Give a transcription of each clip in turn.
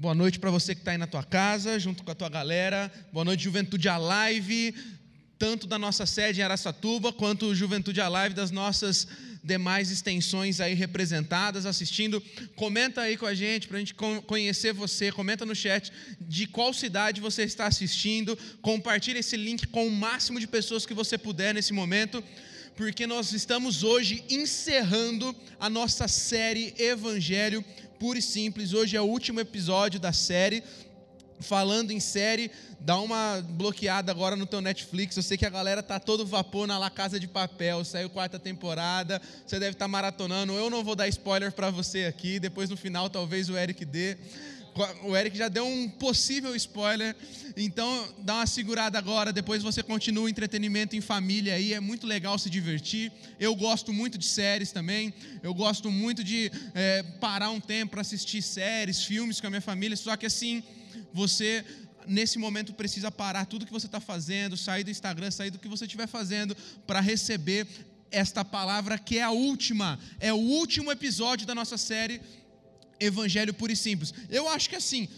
Boa noite para você que está aí na tua casa, junto com a tua galera. Boa noite, Juventude Alive, tanto da nossa sede em Araçatuba, quanto Juventude Alive das nossas demais extensões aí representadas, assistindo. Comenta aí com a gente para a gente conhecer você. Comenta no chat de qual cidade você está assistindo. Compartilhe esse link com o máximo de pessoas que você puder nesse momento porque nós estamos hoje encerrando a nossa série Evangelho Puro e Simples. Hoje é o último episódio da série. Falando em série, dá uma bloqueada agora no teu Netflix. Eu sei que a galera tá todo vapor na La Casa de Papel, saiu quarta temporada. Você deve estar tá maratonando. Eu não vou dar spoiler para você aqui. Depois no final talvez o Eric dê. O Eric já deu um possível spoiler, então dá uma segurada agora. Depois você continua o entretenimento em família aí, é muito legal se divertir. Eu gosto muito de séries também, eu gosto muito de é, parar um tempo para assistir séries, filmes com a minha família. Só que assim, você nesse momento precisa parar tudo que você está fazendo, sair do Instagram, sair do que você estiver fazendo para receber esta palavra que é a última, é o último episódio da nossa série evangelho puro e simples. Eu acho que assim,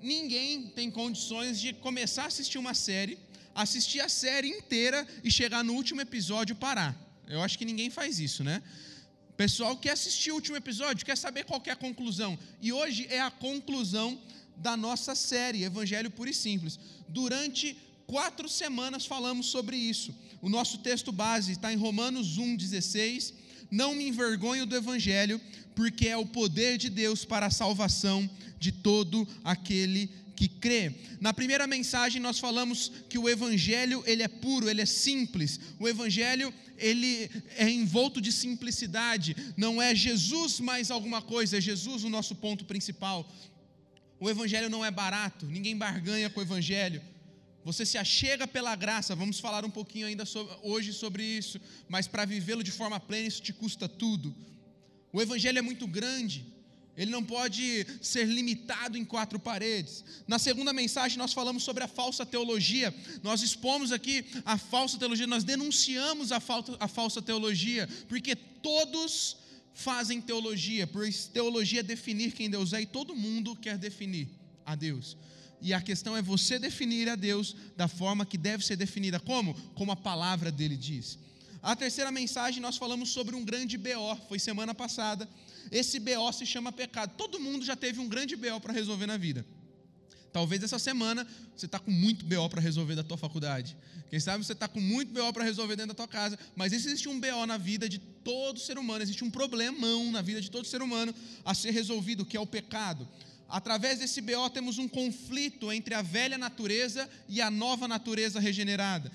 ninguém tem condições de começar a assistir uma série, assistir a série inteira e chegar no último episódio e parar. Eu acho que ninguém faz isso, né? O pessoal quer assistir o último episódio, quer saber qual é a conclusão. E hoje é a conclusão da nossa série, Evangelho Puro e Simples. Durante quatro semanas falamos sobre isso. O nosso texto base está em Romanos 1,16 não me envergonho do Evangelho, porque é o poder de Deus para a salvação de todo aquele que crê. Na primeira mensagem nós falamos que o evangelho ele é puro, ele é simples. O evangelho ele é envolto de simplicidade, não é Jesus mais alguma coisa, é Jesus o nosso ponto principal. O evangelho não é barato, ninguém barganha com o evangelho. Você se achega pela graça, vamos falar um pouquinho ainda sobre, hoje sobre isso, mas para vivê-lo de forma plena, isso te custa tudo. O Evangelho é muito grande, ele não pode ser limitado em quatro paredes. Na segunda mensagem, nós falamos sobre a falsa teologia. Nós expomos aqui a falsa teologia, nós denunciamos a, falta, a falsa teologia, porque todos fazem teologia, pois teologia é definir quem Deus é e todo mundo quer definir a Deus. E a questão é você definir a Deus da forma que deve ser definida. Como? Como a palavra dele diz. A terceira mensagem nós falamos sobre um grande BO, foi semana passada. Esse BO se chama pecado. Todo mundo já teve um grande BO para resolver na vida. Talvez essa semana você está com muito BO para resolver da tua faculdade. Quem sabe você está com muito BO para resolver dentro da tua casa. Mas existe um BO na vida de todo ser humano, existe um problemão na vida de todo ser humano a ser resolvido, que é o pecado através desse BO temos um conflito entre a velha natureza e a nova natureza regenerada.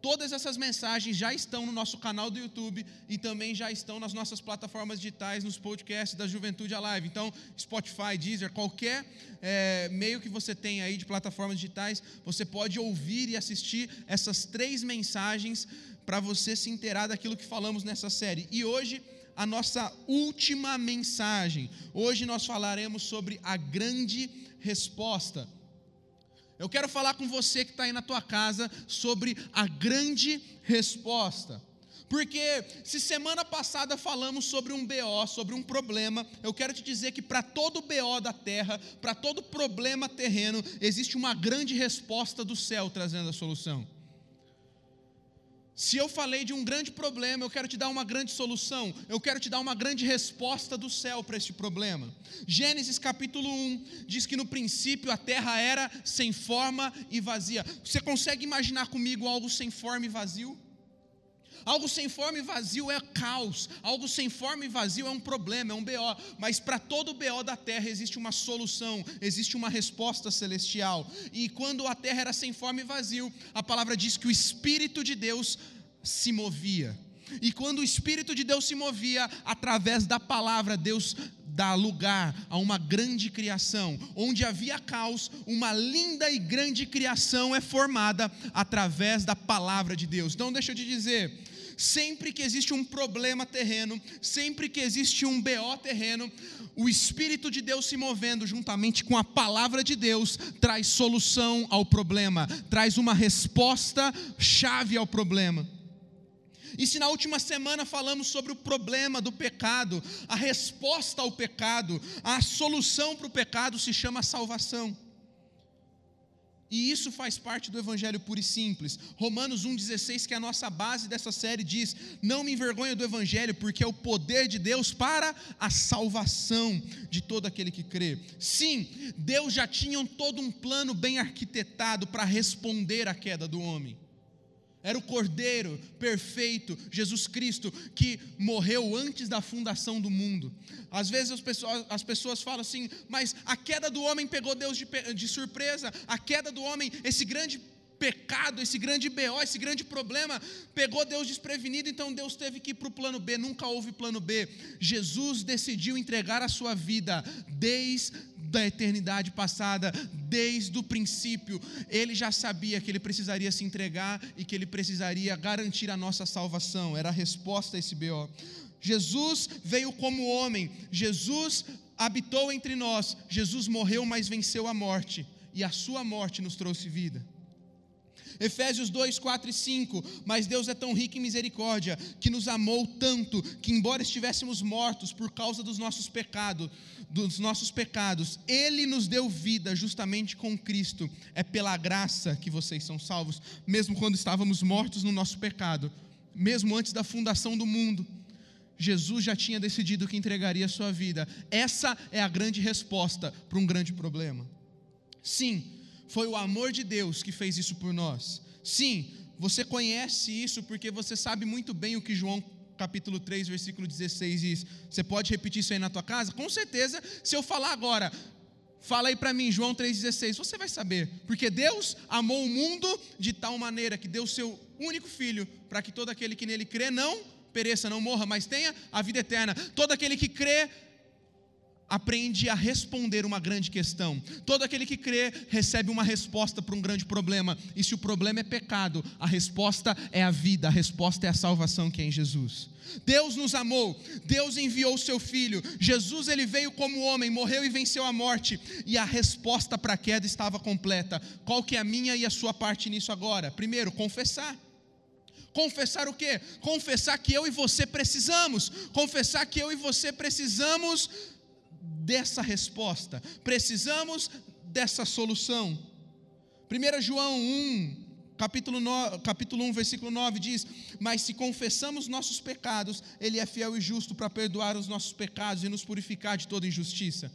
Todas essas mensagens já estão no nosso canal do YouTube e também já estão nas nossas plataformas digitais, nos podcasts da Juventude Alive. Então, Spotify, Deezer, qualquer é, meio que você tenha aí de plataformas digitais, você pode ouvir e assistir essas três mensagens para você se inteirar daquilo que falamos nessa série. E hoje a nossa última mensagem. Hoje nós falaremos sobre a grande resposta. Eu quero falar com você que está aí na tua casa sobre a grande resposta. Porque se semana passada falamos sobre um BO, sobre um problema, eu quero te dizer que para todo BO da terra, para todo problema terreno, existe uma grande resposta do céu trazendo a solução. Se eu falei de um grande problema, eu quero te dar uma grande solução, eu quero te dar uma grande resposta do céu para este problema. Gênesis capítulo 1 diz que no princípio a terra era sem forma e vazia. Você consegue imaginar comigo algo sem forma e vazio? Algo sem forma e vazio é caos, algo sem forma e vazio é um problema, é um BO, mas para todo BO da terra existe uma solução, existe uma resposta celestial. E quando a terra era sem forma e vazio, a palavra diz que o Espírito de Deus se movia. E quando o Espírito de Deus se movia, através da palavra, Deus dá lugar a uma grande criação. Onde havia caos, uma linda e grande criação é formada através da palavra de Deus. Então, deixa eu te dizer sempre que existe um problema terreno, sempre que existe um BO terreno, o Espírito de Deus se movendo juntamente com a palavra de Deus traz solução ao problema, traz uma resposta chave ao problema. E se na última semana falamos sobre o problema do pecado, a resposta ao pecado, a solução para o pecado se chama salvação. E isso faz parte do Evangelho puro e simples. Romanos 1,16, que é a nossa base dessa série, diz: Não me envergonho do Evangelho, porque é o poder de Deus para a salvação de todo aquele que crê. Sim, Deus já tinha todo um plano bem arquitetado para responder à queda do homem. Era o Cordeiro perfeito, Jesus Cristo, que morreu antes da fundação do mundo. Às vezes as pessoas, as pessoas falam assim, mas a queda do homem pegou Deus de, de surpresa, a queda do homem, esse grande pecado, esse grande BO, esse grande problema, pegou Deus desprevenido, então Deus teve que ir para o plano B, nunca houve plano B. Jesus decidiu entregar a sua vida desde da eternidade passada, desde o princípio, ele já sabia que ele precisaria se entregar e que ele precisaria garantir a nossa salvação, era a resposta a esse BO. Jesus veio como homem, Jesus habitou entre nós, Jesus morreu, mas venceu a morte, e a sua morte nos trouxe vida. Efésios 2, 4 e 5. Mas Deus é tão rico em misericórdia, que nos amou tanto, que embora estivéssemos mortos por causa dos nossos pecados, dos nossos pecados, Ele nos deu vida justamente com Cristo. É pela graça que vocês são salvos, mesmo quando estávamos mortos no nosso pecado, mesmo antes da fundação do mundo. Jesus já tinha decidido que entregaria a sua vida. Essa é a grande resposta para um grande problema. Sim, foi o amor de Deus que fez isso por nós. Sim, você conhece isso porque você sabe muito bem o que João capítulo 3, versículo 16 diz. Você pode repetir isso aí na tua casa? Com certeza, se eu falar agora, fala aí para mim, João 3,16, você vai saber. Porque Deus amou o mundo de tal maneira que deu seu único filho, para que todo aquele que nele crê não pereça, não morra, mas tenha a vida eterna. Todo aquele que crê aprende a responder uma grande questão. Todo aquele que crê recebe uma resposta para um grande problema. E se o problema é pecado, a resposta é a vida, a resposta é a salvação que é em Jesus. Deus nos amou, Deus enviou o seu filho. Jesus ele veio como homem, morreu e venceu a morte, e a resposta para a queda estava completa. Qual que é a minha e a sua parte nisso agora? Primeiro, confessar. Confessar o quê? Confessar que eu e você precisamos. Confessar que eu e você precisamos dessa resposta, precisamos dessa solução. 1 João 1, capítulo, 9, capítulo 1, versículo 9 diz: Mas se confessamos nossos pecados, Ele é fiel e justo para perdoar os nossos pecados e nos purificar de toda injustiça.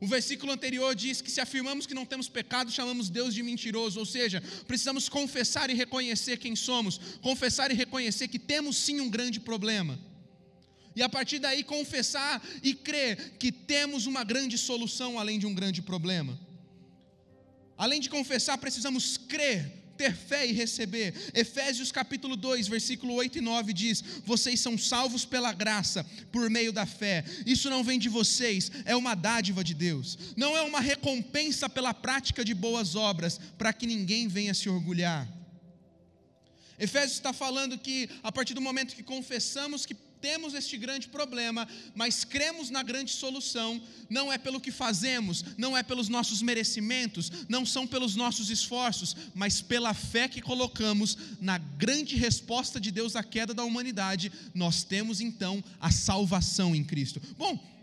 O versículo anterior diz que se afirmamos que não temos pecado, chamamos Deus de mentiroso, ou seja, precisamos confessar e reconhecer quem somos, confessar e reconhecer que temos sim um grande problema e a partir daí confessar e crer que temos uma grande solução além de um grande problema. Além de confessar, precisamos crer, ter fé e receber. Efésios capítulo 2, versículo 8 e 9 diz: Vocês são salvos pela graça, por meio da fé. Isso não vem de vocês, é uma dádiva de Deus. Não é uma recompensa pela prática de boas obras, para que ninguém venha se orgulhar. Efésios está falando que a partir do momento que confessamos que temos este grande problema, mas cremos na grande solução, não é pelo que fazemos, não é pelos nossos merecimentos, não são pelos nossos esforços, mas pela fé que colocamos na grande resposta de Deus à queda da humanidade, nós temos então a salvação em Cristo. Bom,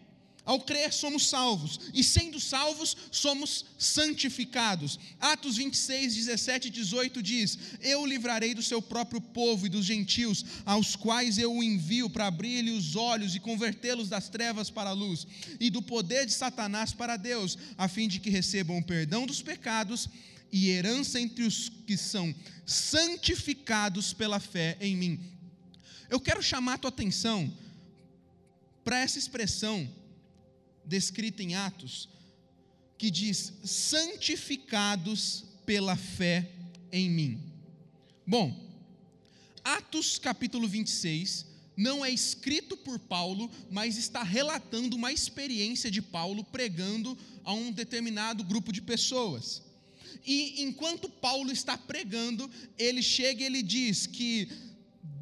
ao crer, somos salvos, e sendo salvos, somos santificados. Atos 26, 17 e 18 diz: Eu o livrarei do seu próprio povo e dos gentios, aos quais eu o envio para abrir-lhe os olhos e convertê-los das trevas para a luz, e do poder de Satanás para Deus, a fim de que recebam o perdão dos pecados e herança entre os que são santificados pela fé em mim. Eu quero chamar a tua atenção para essa expressão descrita em Atos, que diz: santificados pela fé em mim. Bom, Atos capítulo 26 não é escrito por Paulo, mas está relatando uma experiência de Paulo pregando a um determinado grupo de pessoas. E enquanto Paulo está pregando, ele chega e ele diz que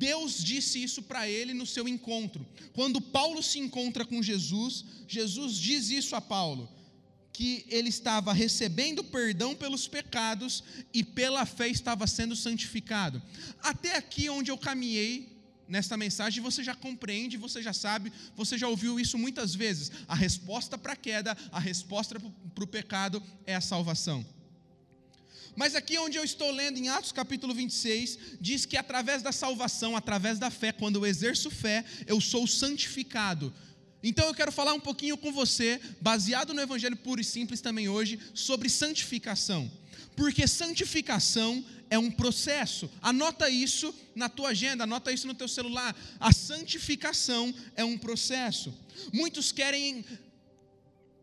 Deus disse isso para ele no seu encontro. Quando Paulo se encontra com Jesus, Jesus diz isso a Paulo, que ele estava recebendo perdão pelos pecados e pela fé estava sendo santificado. Até aqui onde eu caminhei nesta mensagem você já compreende, você já sabe, você já ouviu isso muitas vezes. A resposta para a queda, a resposta para o pecado é a salvação. Mas aqui onde eu estou lendo, em Atos capítulo 26, diz que através da salvação, através da fé, quando eu exerço fé, eu sou santificado. Então eu quero falar um pouquinho com você, baseado no Evangelho puro e simples também hoje, sobre santificação. Porque santificação é um processo. Anota isso na tua agenda, anota isso no teu celular. A santificação é um processo. Muitos querem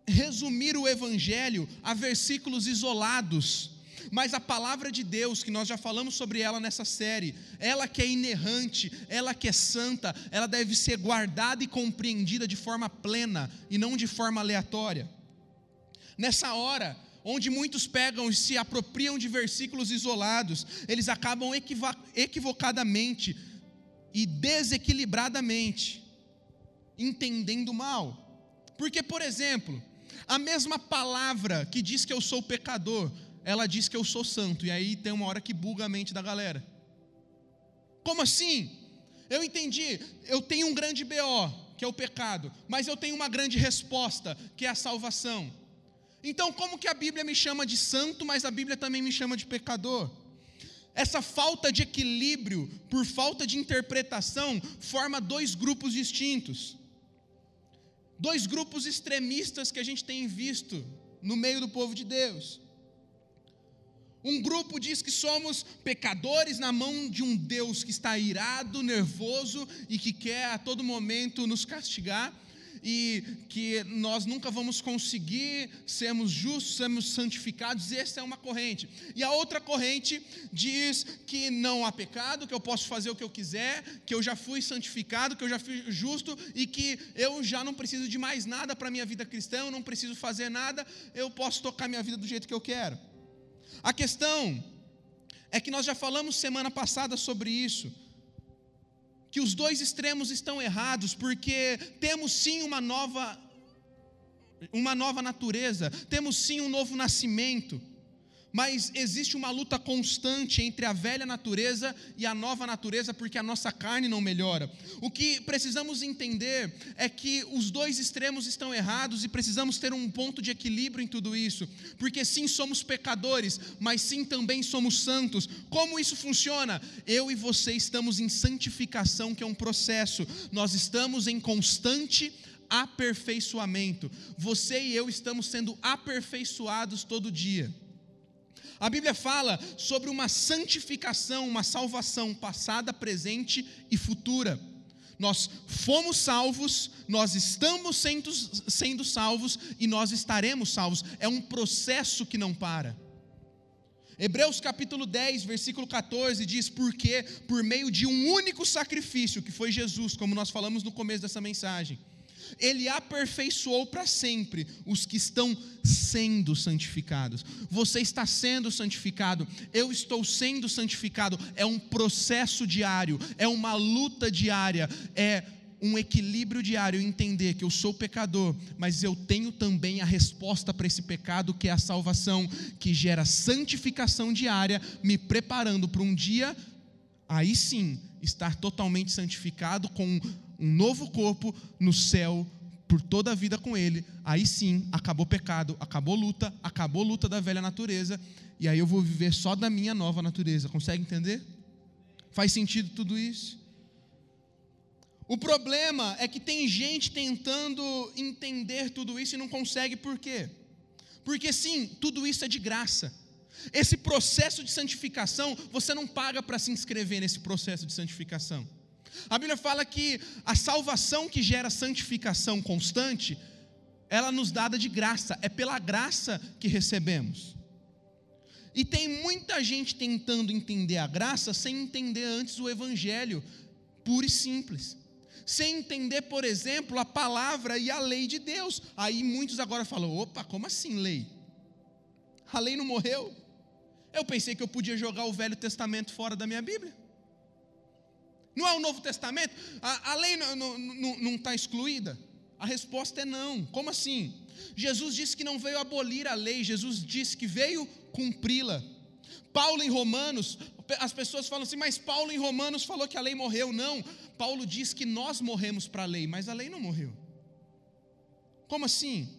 resumir o evangelho a versículos isolados mas a palavra de Deus, que nós já falamos sobre ela nessa série, ela que é inerrante, ela que é santa, ela deve ser guardada e compreendida de forma plena e não de forma aleatória. Nessa hora, onde muitos pegam e se apropriam de versículos isolados, eles acabam equivocadamente e desequilibradamente entendendo mal. Porque, por exemplo, a mesma palavra que diz que eu sou pecador, ela diz que eu sou santo, e aí tem uma hora que buga a mente da galera. Como assim? Eu entendi, eu tenho um grande BO, que é o pecado, mas eu tenho uma grande resposta, que é a salvação. Então, como que a Bíblia me chama de santo, mas a Bíblia também me chama de pecador? Essa falta de equilíbrio, por falta de interpretação, forma dois grupos distintos. Dois grupos extremistas que a gente tem visto no meio do povo de Deus. Um grupo diz que somos pecadores na mão de um Deus que está irado, nervoso e que quer a todo momento nos castigar e que nós nunca vamos conseguir sermos justos, sermos santificados, essa é uma corrente. E a outra corrente diz que não há pecado, que eu posso fazer o que eu quiser, que eu já fui santificado, que eu já fui justo e que eu já não preciso de mais nada para minha vida cristã, eu não preciso fazer nada, eu posso tocar minha vida do jeito que eu quero. A questão é que nós já falamos semana passada sobre isso, que os dois extremos estão errados, porque temos sim uma nova uma nova natureza, temos sim um novo nascimento mas existe uma luta constante entre a velha natureza e a nova natureza, porque a nossa carne não melhora. O que precisamos entender é que os dois extremos estão errados e precisamos ter um ponto de equilíbrio em tudo isso, porque sim somos pecadores, mas sim também somos santos. Como isso funciona? Eu e você estamos em santificação, que é um processo, nós estamos em constante aperfeiçoamento. Você e eu estamos sendo aperfeiçoados todo dia. A Bíblia fala sobre uma santificação, uma salvação passada, presente e futura. Nós fomos salvos, nós estamos sendo, sendo salvos e nós estaremos salvos. É um processo que não para. Hebreus capítulo 10, versículo 14 diz: Porque por meio de um único sacrifício, que foi Jesus, como nós falamos no começo dessa mensagem, ele aperfeiçoou para sempre os que estão sendo santificados. Você está sendo santificado, eu estou sendo santificado. É um processo diário, é uma luta diária, é um equilíbrio diário, entender que eu sou pecador, mas eu tenho também a resposta para esse pecado, que é a salvação, que gera santificação diária, me preparando para um dia, aí sim, estar totalmente santificado com um novo corpo no céu por toda a vida com Ele, aí sim acabou pecado, acabou luta, acabou luta da velha natureza, e aí eu vou viver só da minha nova natureza. Consegue entender? Faz sentido tudo isso? O problema é que tem gente tentando entender tudo isso e não consegue, por quê? Porque sim, tudo isso é de graça. Esse processo de santificação, você não paga para se inscrever nesse processo de santificação. A Bíblia fala que a salvação que gera santificação constante, ela nos dada de graça, é pela graça que recebemos. E tem muita gente tentando entender a graça sem entender antes o evangelho puro e simples. Sem entender, por exemplo, a palavra e a lei de Deus. Aí muitos agora falam: opa, como assim lei? A lei não morreu? Eu pensei que eu podia jogar o Velho Testamento fora da minha Bíblia. Não é o Novo Testamento? A, a lei não está excluída? A resposta é não. Como assim? Jesus disse que não veio abolir a lei, Jesus disse que veio cumpri-la. Paulo em Romanos, As pessoas falam assim, mas Paulo em Romanos falou que a lei morreu. Não, Paulo diz que nós morremos para a lei, mas a lei não morreu. Como assim?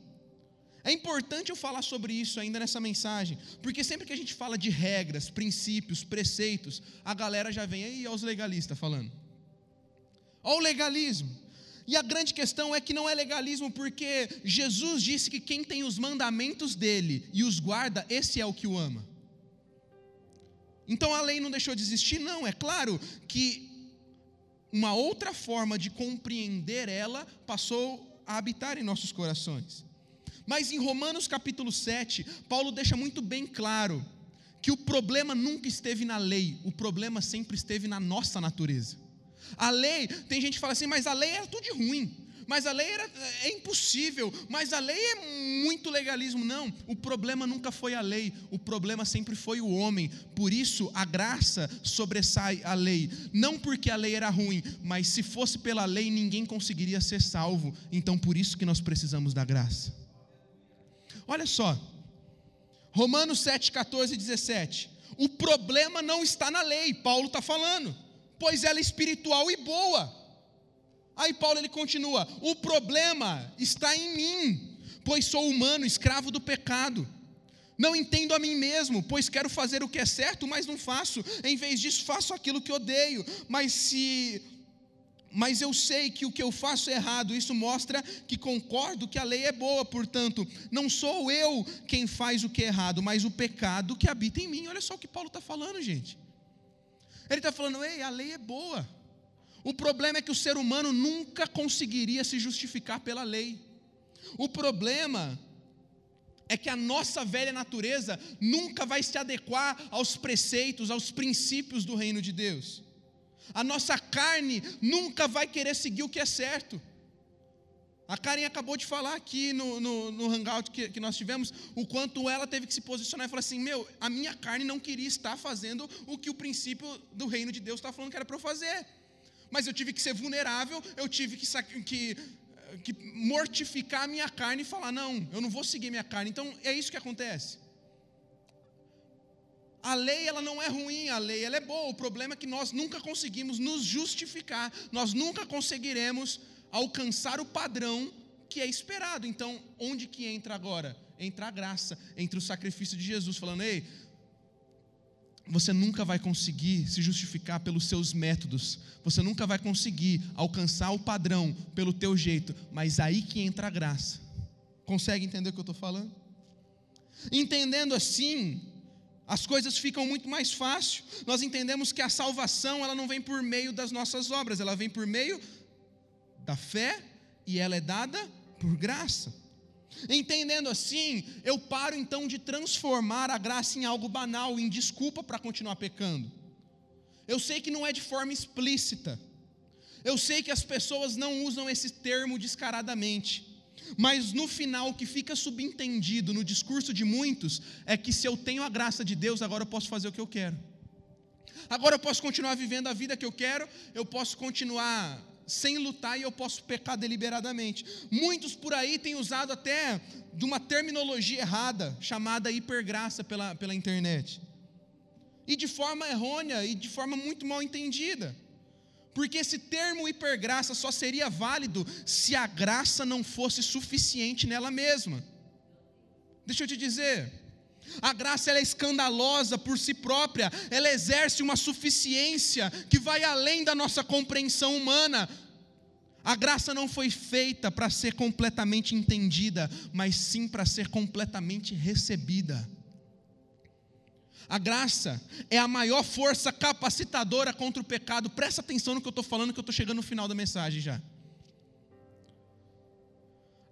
É importante eu falar sobre isso ainda nessa mensagem, porque sempre que a gente fala de regras, princípios, preceitos, a galera já vem aí, aos legalistas falando. Olha o legalismo. E a grande questão é que não é legalismo, porque Jesus disse que quem tem os mandamentos dele e os guarda, esse é o que o ama. Então a lei não deixou de existir? Não, é claro que uma outra forma de compreender ela passou a habitar em nossos corações. Mas em Romanos capítulo 7, Paulo deixa muito bem claro que o problema nunca esteve na lei, o problema sempre esteve na nossa natureza. A lei, tem gente que fala assim, mas a lei era tudo de ruim, mas a lei era, é impossível, mas a lei é muito legalismo. Não, o problema nunca foi a lei, o problema sempre foi o homem. Por isso a graça sobressai a lei. Não porque a lei era ruim, mas se fosse pela lei ninguém conseguiria ser salvo. Então por isso que nós precisamos da graça. Olha só, Romanos 7, 14 e 17. O problema não está na lei, Paulo está falando, pois ela é espiritual e boa. Aí Paulo ele continua: o problema está em mim, pois sou humano, escravo do pecado. Não entendo a mim mesmo, pois quero fazer o que é certo, mas não faço. Em vez disso, faço aquilo que odeio. Mas se mas eu sei que o que eu faço é errado. Isso mostra que concordo que a lei é boa, portanto, não sou eu quem faz o que é errado, mas o pecado que habita em mim. Olha só o que Paulo está falando, gente. Ele está falando, ei, a lei é boa. O problema é que o ser humano nunca conseguiria se justificar pela lei. O problema é que a nossa velha natureza nunca vai se adequar aos preceitos, aos princípios do reino de Deus. A nossa carne nunca vai querer seguir o que é certo. A Karen acabou de falar aqui no, no, no hangout que, que, nós tivemos, o quanto ela teve que se posicionar e falar assim: Meu, a minha carne não queria estar fazendo o que o princípio do reino de Deus está falando que era para eu fazer. Mas eu tive que ser vulnerável, eu tive que, que, que mortificar a minha carne e falar: Não, eu não vou seguir minha carne. Então é isso que acontece. A lei ela não é ruim, a lei ela é boa. O problema é que nós nunca conseguimos nos justificar, nós nunca conseguiremos alcançar o padrão que é esperado. Então, onde que entra agora? Entra a graça, entra o sacrifício de Jesus, falando: "Ei, você nunca vai conseguir se justificar pelos seus métodos, você nunca vai conseguir alcançar o padrão pelo teu jeito, mas aí que entra a graça. Consegue entender o que eu estou falando? Entendendo assim, as coisas ficam muito mais fácil. Nós entendemos que a salvação ela não vem por meio das nossas obras, ela vem por meio da fé e ela é dada por graça. Entendendo assim, eu paro então de transformar a graça em algo banal, em desculpa para continuar pecando. Eu sei que não é de forma explícita. Eu sei que as pessoas não usam esse termo descaradamente. Mas no final, o que fica subentendido no discurso de muitos é que se eu tenho a graça de Deus, agora eu posso fazer o que eu quero. Agora eu posso continuar vivendo a vida que eu quero, eu posso continuar sem lutar e eu posso pecar deliberadamente. Muitos por aí têm usado até de uma terminologia errada, chamada hipergraça pela, pela internet. E de forma errônea e de forma muito mal entendida. Porque esse termo hipergraça só seria válido se a graça não fosse suficiente nela mesma. Deixa eu te dizer, a graça é escandalosa por si própria, ela exerce uma suficiência que vai além da nossa compreensão humana. A graça não foi feita para ser completamente entendida, mas sim para ser completamente recebida. A graça é a maior força capacitadora contra o pecado. Presta atenção no que eu estou falando, que eu estou chegando no final da mensagem já.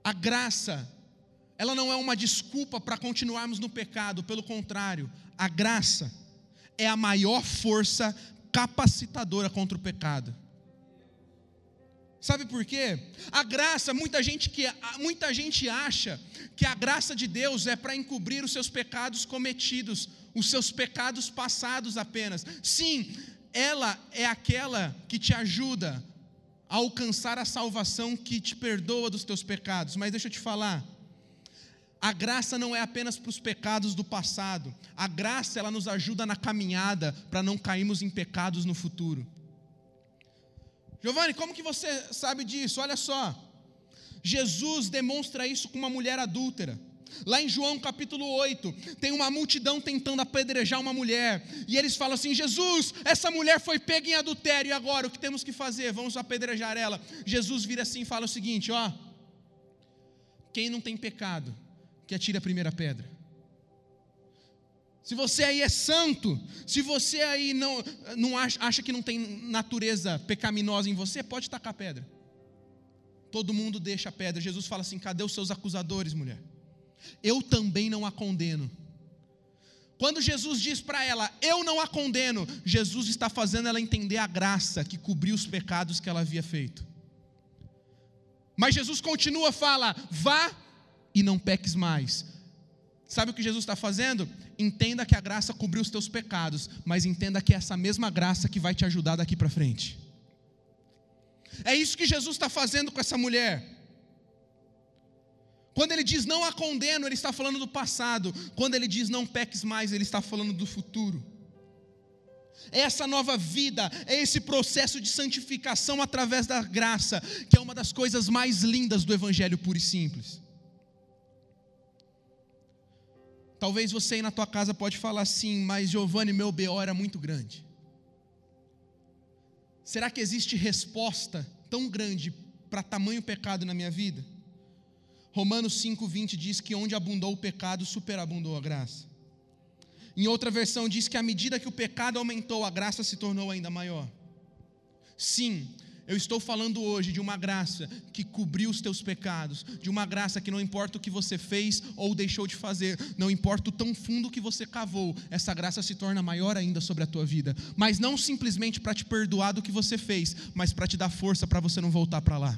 A graça, ela não é uma desculpa para continuarmos no pecado, pelo contrário, a graça é a maior força capacitadora contra o pecado. Sabe por quê? A graça, muita gente, que, muita gente acha que a graça de Deus é para encobrir os seus pecados cometidos os seus pecados passados apenas. Sim, ela é aquela que te ajuda a alcançar a salvação que te perdoa dos teus pecados. Mas deixa eu te falar, A graça não é apenas para os pecados do passado. A graça ela nos ajuda na caminhada para não cairmos em pecados no futuro. Giovanni, como que você sabe disso? Olha só. Jesus demonstra isso com uma mulher adúltera. Lá em João capítulo 8, tem uma multidão tentando apedrejar uma mulher, e eles falam assim: Jesus, essa mulher foi pega em adultério, e agora o que temos que fazer? Vamos apedrejar ela. Jesus vira assim e fala o seguinte: ó, quem não tem pecado, que atire a primeira pedra. Se você aí é santo, se você aí não, não acha, acha que não tem natureza pecaminosa em você, pode tacar pedra. Todo mundo deixa a pedra. Jesus fala assim: cadê os seus acusadores, mulher? Eu também não a condeno. Quando Jesus diz para ela, eu não a condeno, Jesus está fazendo ela entender a graça que cobriu os pecados que ela havia feito. Mas Jesus continua, fala, vá e não peques mais. Sabe o que Jesus está fazendo? Entenda que a graça cobriu os teus pecados, mas entenda que é essa mesma graça que vai te ajudar daqui para frente. É isso que Jesus está fazendo com essa mulher. Quando ele diz não a condeno, ele está falando do passado. Quando ele diz não peques mais, ele está falando do futuro. É essa nova vida, é esse processo de santificação através da graça, que é uma das coisas mais lindas do Evangelho puro e simples. Talvez você aí na tua casa pode falar assim, mas Giovanni, meu BO era muito grande. Será que existe resposta tão grande para tamanho pecado na minha vida? Romanos 5:20 diz que onde abundou o pecado, superabundou a graça. Em outra versão diz que à medida que o pecado aumentou, a graça se tornou ainda maior. Sim, eu estou falando hoje de uma graça que cobriu os teus pecados, de uma graça que não importa o que você fez ou deixou de fazer, não importa o tão fundo que você cavou, essa graça se torna maior ainda sobre a tua vida. Mas não simplesmente para te perdoar do que você fez, mas para te dar força para você não voltar para lá.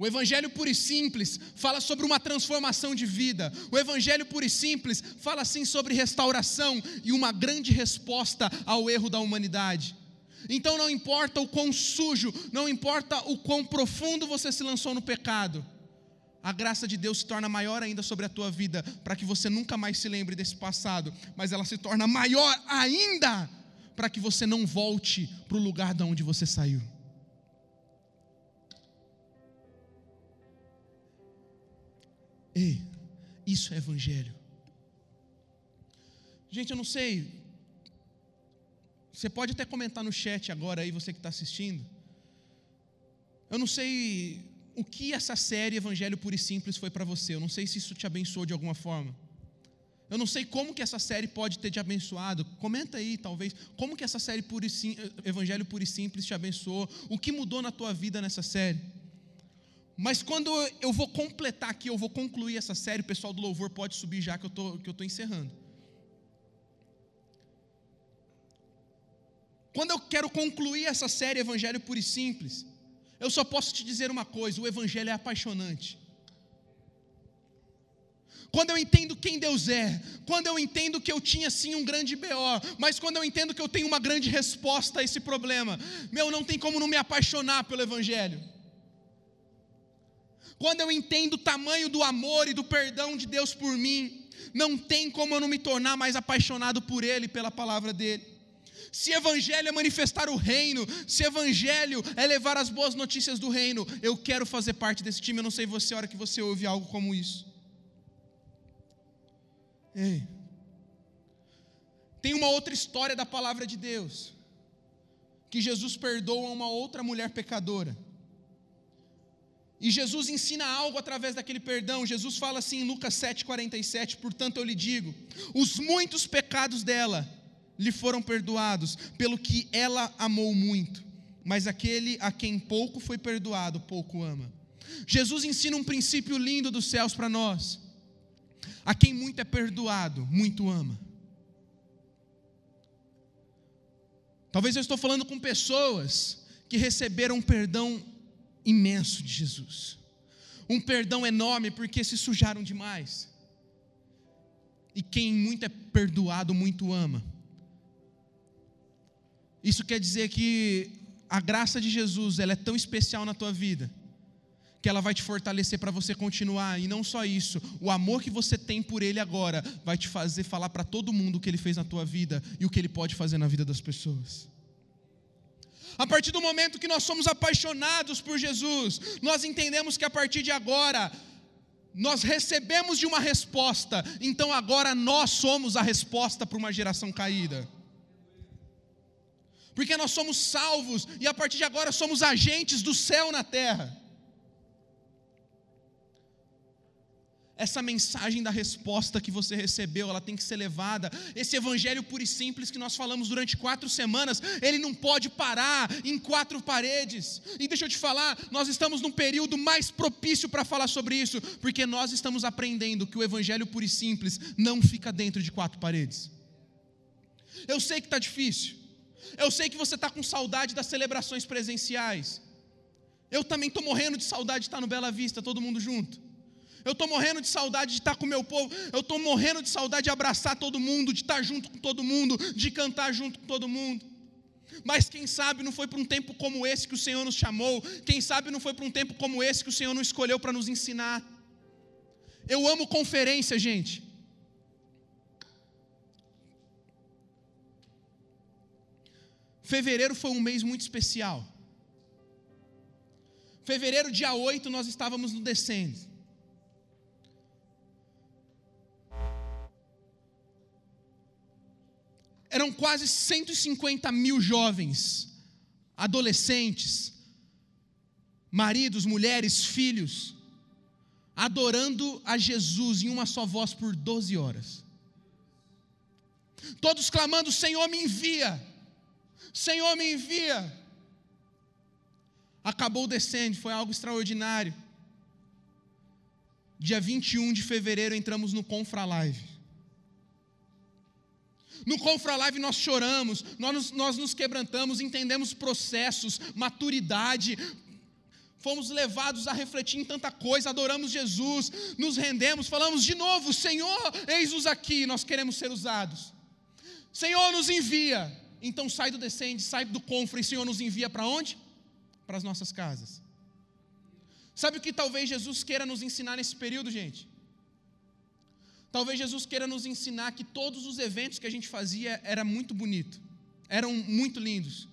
O Evangelho puro e simples fala sobre uma transformação de vida. O Evangelho puro e simples fala sim sobre restauração e uma grande resposta ao erro da humanidade. Então não importa o quão sujo, não importa o quão profundo você se lançou no pecado, a graça de Deus se torna maior ainda sobre a tua vida, para que você nunca mais se lembre desse passado, mas ela se torna maior ainda para que você não volte para o lugar de onde você saiu. Ei, isso é evangelho. Gente, eu não sei. Você pode até comentar no chat agora aí, você que está assistindo. Eu não sei o que essa série Evangelho Puro e Simples foi para você. Eu não sei se isso te abençoou de alguma forma. Eu não sei como que essa série pode ter te abençoado. Comenta aí, talvez, como que essa série Puro Sim, Evangelho Puro e Simples te abençoou. O que mudou na tua vida nessa série? Mas quando eu vou completar aqui, eu vou concluir essa série, o pessoal do louvor pode subir já que eu tô, que eu estou encerrando. Quando eu quero concluir essa série Evangelho Puro e Simples, eu só posso te dizer uma coisa: o Evangelho é apaixonante. Quando eu entendo quem Deus é, quando eu entendo que eu tinha sim um grande BO, mas quando eu entendo que eu tenho uma grande resposta a esse problema, meu, não tem como não me apaixonar pelo Evangelho quando eu entendo o tamanho do amor e do perdão de Deus por mim, não tem como eu não me tornar mais apaixonado por Ele, pela palavra dEle. Se evangelho é manifestar o reino, se evangelho é levar as boas notícias do reino, eu quero fazer parte desse time. Eu não sei você a hora que você ouve algo como isso. Ei. Tem uma outra história da palavra de Deus, que Jesus perdoa uma outra mulher pecadora. E Jesus ensina algo através daquele perdão. Jesus fala assim em Lucas 7,47: Portanto eu lhe digo, os muitos pecados dela lhe foram perdoados, pelo que ela amou muito. Mas aquele a quem pouco foi perdoado, pouco ama. Jesus ensina um princípio lindo dos céus para nós. A quem muito é perdoado, muito ama. Talvez eu estou falando com pessoas que receberam perdão imenso de Jesus. Um perdão enorme porque se sujaram demais. E quem muito é perdoado, muito ama. Isso quer dizer que a graça de Jesus ela é tão especial na tua vida, que ela vai te fortalecer para você continuar. E não só isso, o amor que você tem por Ele agora vai te fazer falar para todo mundo o que Ele fez na tua vida e o que Ele pode fazer na vida das pessoas. A partir do momento que nós somos apaixonados por Jesus, nós entendemos que a partir de agora, nós recebemos de uma resposta, então agora nós somos a resposta para uma geração caída. Porque nós somos salvos e a partir de agora somos agentes do céu na terra. Essa mensagem da resposta que você recebeu, ela tem que ser levada. Esse evangelho puro e simples que nós falamos durante quatro semanas, ele não pode parar em quatro paredes. E deixa eu te falar, nós estamos num período mais propício para falar sobre isso, porque nós estamos aprendendo que o evangelho puro e simples não fica dentro de quatro paredes. Eu sei que está difícil, eu sei que você está com saudade das celebrações presenciais. Eu também estou morrendo de saudade de estar no Bela Vista, todo mundo junto. Eu estou morrendo de saudade de estar com o meu povo. Eu estou morrendo de saudade de abraçar todo mundo, de estar junto com todo mundo, de cantar junto com todo mundo. Mas quem sabe não foi para um tempo como esse que o Senhor nos chamou. Quem sabe não foi para um tempo como esse que o Senhor nos escolheu para nos ensinar. Eu amo conferência, gente. Fevereiro foi um mês muito especial. Fevereiro, dia 8, nós estávamos no Descende. Eram quase 150 mil jovens, adolescentes, maridos, mulheres, filhos, adorando a Jesus em uma só voz por 12 horas. Todos clamando: Senhor, me envia, Senhor, me envia. Acabou descendo, foi algo extraordinário. Dia 21 de fevereiro entramos no Confra Live. No Confra Live nós choramos, nós, nós nos quebrantamos, entendemos processos, maturidade, fomos levados a refletir em tanta coisa, adoramos Jesus, nos rendemos, falamos de novo: Senhor, eis-nos aqui, nós queremos ser usados. Senhor, nos envia. Então sai do descende, sai do confra e Senhor nos envia para onde? Para as nossas casas. Sabe o que talvez Jesus queira nos ensinar nesse período, gente? Talvez Jesus queira nos ensinar que todos os eventos que a gente fazia era muito bonito, eram muito lindos,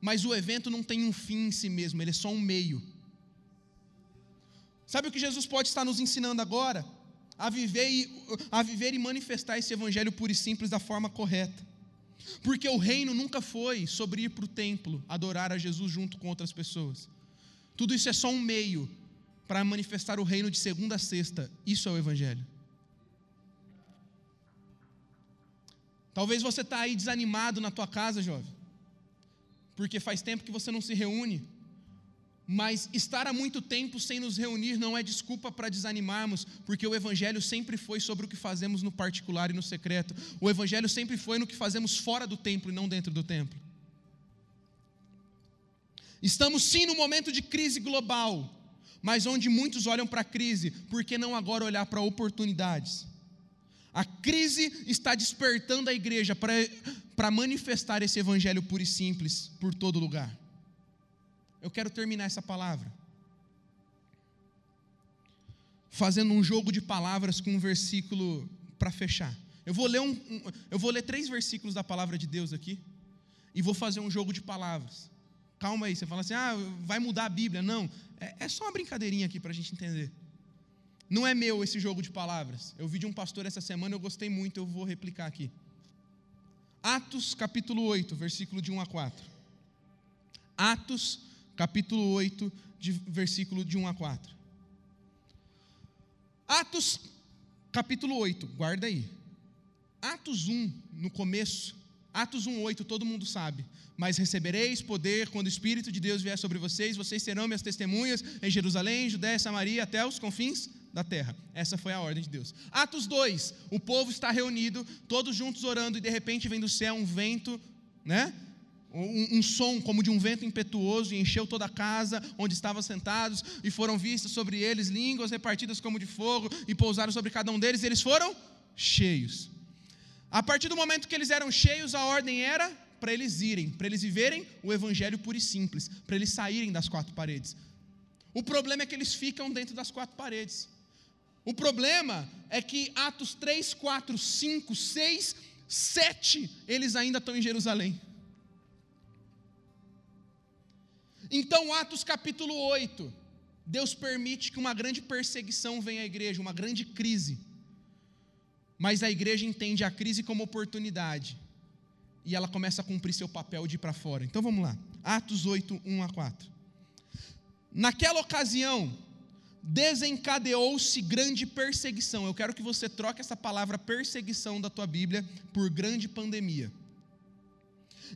mas o evento não tem um fim em si mesmo, ele é só um meio. Sabe o que Jesus pode estar nos ensinando agora? A viver e, a viver e manifestar esse evangelho puro e simples da forma correta. Porque o reino nunca foi sobre ir para o templo, adorar a Jesus junto com outras pessoas. Tudo isso é só um meio para manifestar o reino de segunda a sexta. Isso é o evangelho. Talvez você está aí desanimado na tua casa, jovem, porque faz tempo que você não se reúne. Mas estar há muito tempo sem nos reunir não é desculpa para desanimarmos, porque o Evangelho sempre foi sobre o que fazemos no particular e no secreto. O Evangelho sempre foi no que fazemos fora do templo e não dentro do templo. Estamos sim no momento de crise global, mas onde muitos olham para a crise, por que não agora olhar para oportunidades? A crise está despertando a igreja para manifestar esse evangelho puro e simples por todo lugar. Eu quero terminar essa palavra fazendo um jogo de palavras com um versículo para fechar. Eu vou ler um, um, eu vou ler três versículos da palavra de Deus aqui e vou fazer um jogo de palavras. Calma aí, você fala assim, ah, vai mudar a Bíblia? Não, é, é só uma brincadeirinha aqui para a gente entender. Não é meu esse jogo de palavras. Eu vi de um pastor essa semana, eu gostei muito, eu vou replicar aqui. Atos capítulo 8, versículo de 1 a 4. Atos capítulo 8, de, versículo de 1 a 4. Atos capítulo 8, guarda aí. Atos 1, no começo, Atos 1, 8, todo mundo sabe. Mas recebereis poder quando o Espírito de Deus vier sobre vocês, vocês serão minhas testemunhas em Jerusalém, Judéia, Samaria, até os confins da terra. Essa foi a ordem de Deus. Atos 2, o povo está reunido, todos juntos orando, e de repente vem do céu um vento, né? Um, um, som como de um vento impetuoso e encheu toda a casa onde estavam sentados, e foram vistas sobre eles línguas repartidas como de fogo, e pousaram sobre cada um deles, e eles foram cheios. A partir do momento que eles eram cheios, a ordem era para eles irem, para eles viverem o evangelho puro e simples, para eles saírem das quatro paredes. O problema é que eles ficam dentro das quatro paredes. O problema é que Atos 3, 4, 5, 6, 7, eles ainda estão em Jerusalém. Então, Atos capítulo 8, Deus permite que uma grande perseguição venha à igreja, uma grande crise. Mas a igreja entende a crise como oportunidade. E ela começa a cumprir seu papel de ir para fora. Então vamos lá. Atos 8, 1 a 4. Naquela ocasião, desencadeou-se grande perseguição. Eu quero que você troque essa palavra perseguição da tua Bíblia por grande pandemia.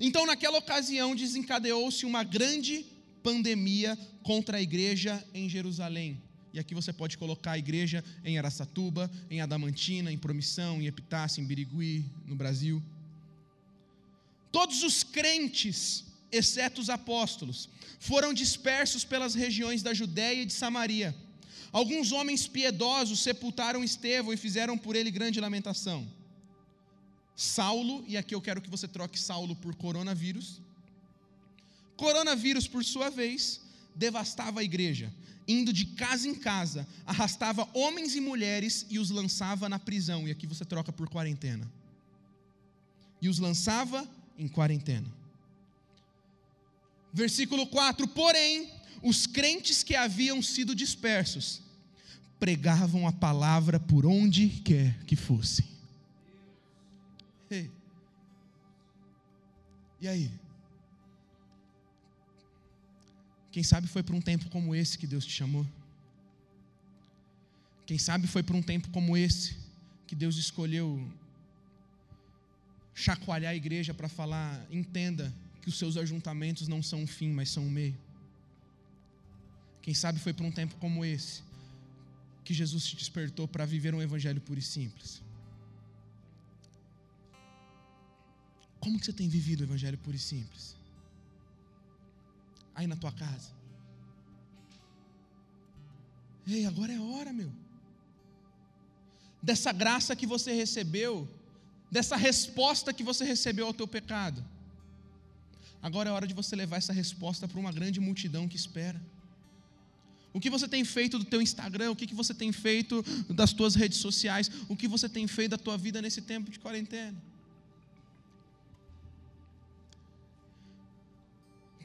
Então, naquela ocasião, desencadeou-se uma grande pandemia contra a igreja em Jerusalém. E aqui você pode colocar a igreja em Aracatuba, em Adamantina, em Promissão, em Epitácio, em Birigui, no Brasil. Todos os crentes, exceto os apóstolos, foram dispersos pelas regiões da Judéia e de Samaria Alguns homens piedosos sepultaram Estevão e fizeram por ele grande lamentação. Saulo, e aqui eu quero que você troque Saulo por coronavírus. Coronavírus, por sua vez, devastava a igreja, indo de casa em casa, arrastava homens e mulheres e os lançava na prisão. E aqui você troca por quarentena. E os lançava em quarentena. Versículo 4: Porém, os crentes que haviam sido dispersos pregavam a palavra por onde quer que fossem. Ei. E aí? Quem sabe foi para um tempo como esse que Deus te chamou? Quem sabe foi para um tempo como esse que Deus escolheu chacoalhar a igreja para falar: entenda que os seus ajuntamentos não são um fim, mas são um meio. Quem sabe foi para um tempo como esse que Jesus te despertou para viver um evangelho puro e simples. Como que você tem vivido o evangelho puro e simples? Aí na tua casa. Ei, agora é hora, meu. Dessa graça que você recebeu, dessa resposta que você recebeu ao teu pecado. Agora é hora de você levar essa resposta para uma grande multidão que espera. O que você tem feito do teu Instagram? O que, que você tem feito das tuas redes sociais? O que você tem feito da tua vida nesse tempo de quarentena?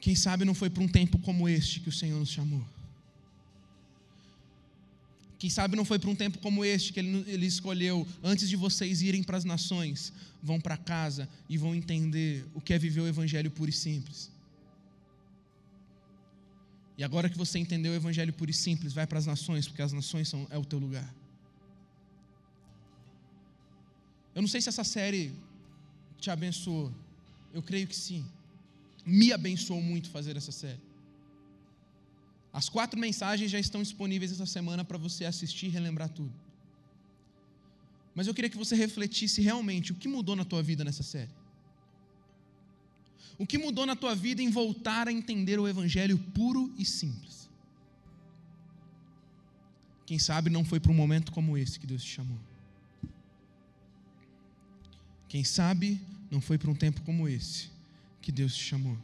Quem sabe não foi para um tempo como este que o Senhor nos chamou. Quem sabe não foi para um tempo como este que ele, ele escolheu, antes de vocês irem para as nações, vão para casa e vão entender o que é viver o Evangelho puro e simples. E agora que você entendeu o evangelho puro e simples, vai para as nações, porque as nações são, é o teu lugar. Eu não sei se essa série te abençoou. Eu creio que sim. Me abençoou muito fazer essa série. As quatro mensagens já estão disponíveis essa semana para você assistir e relembrar tudo. Mas eu queria que você refletisse realmente o que mudou na tua vida nessa série. O que mudou na tua vida em voltar a entender o Evangelho puro e simples? Quem sabe não foi para um momento como esse que Deus te chamou. Quem sabe não foi para um tempo como esse que Deus te chamou.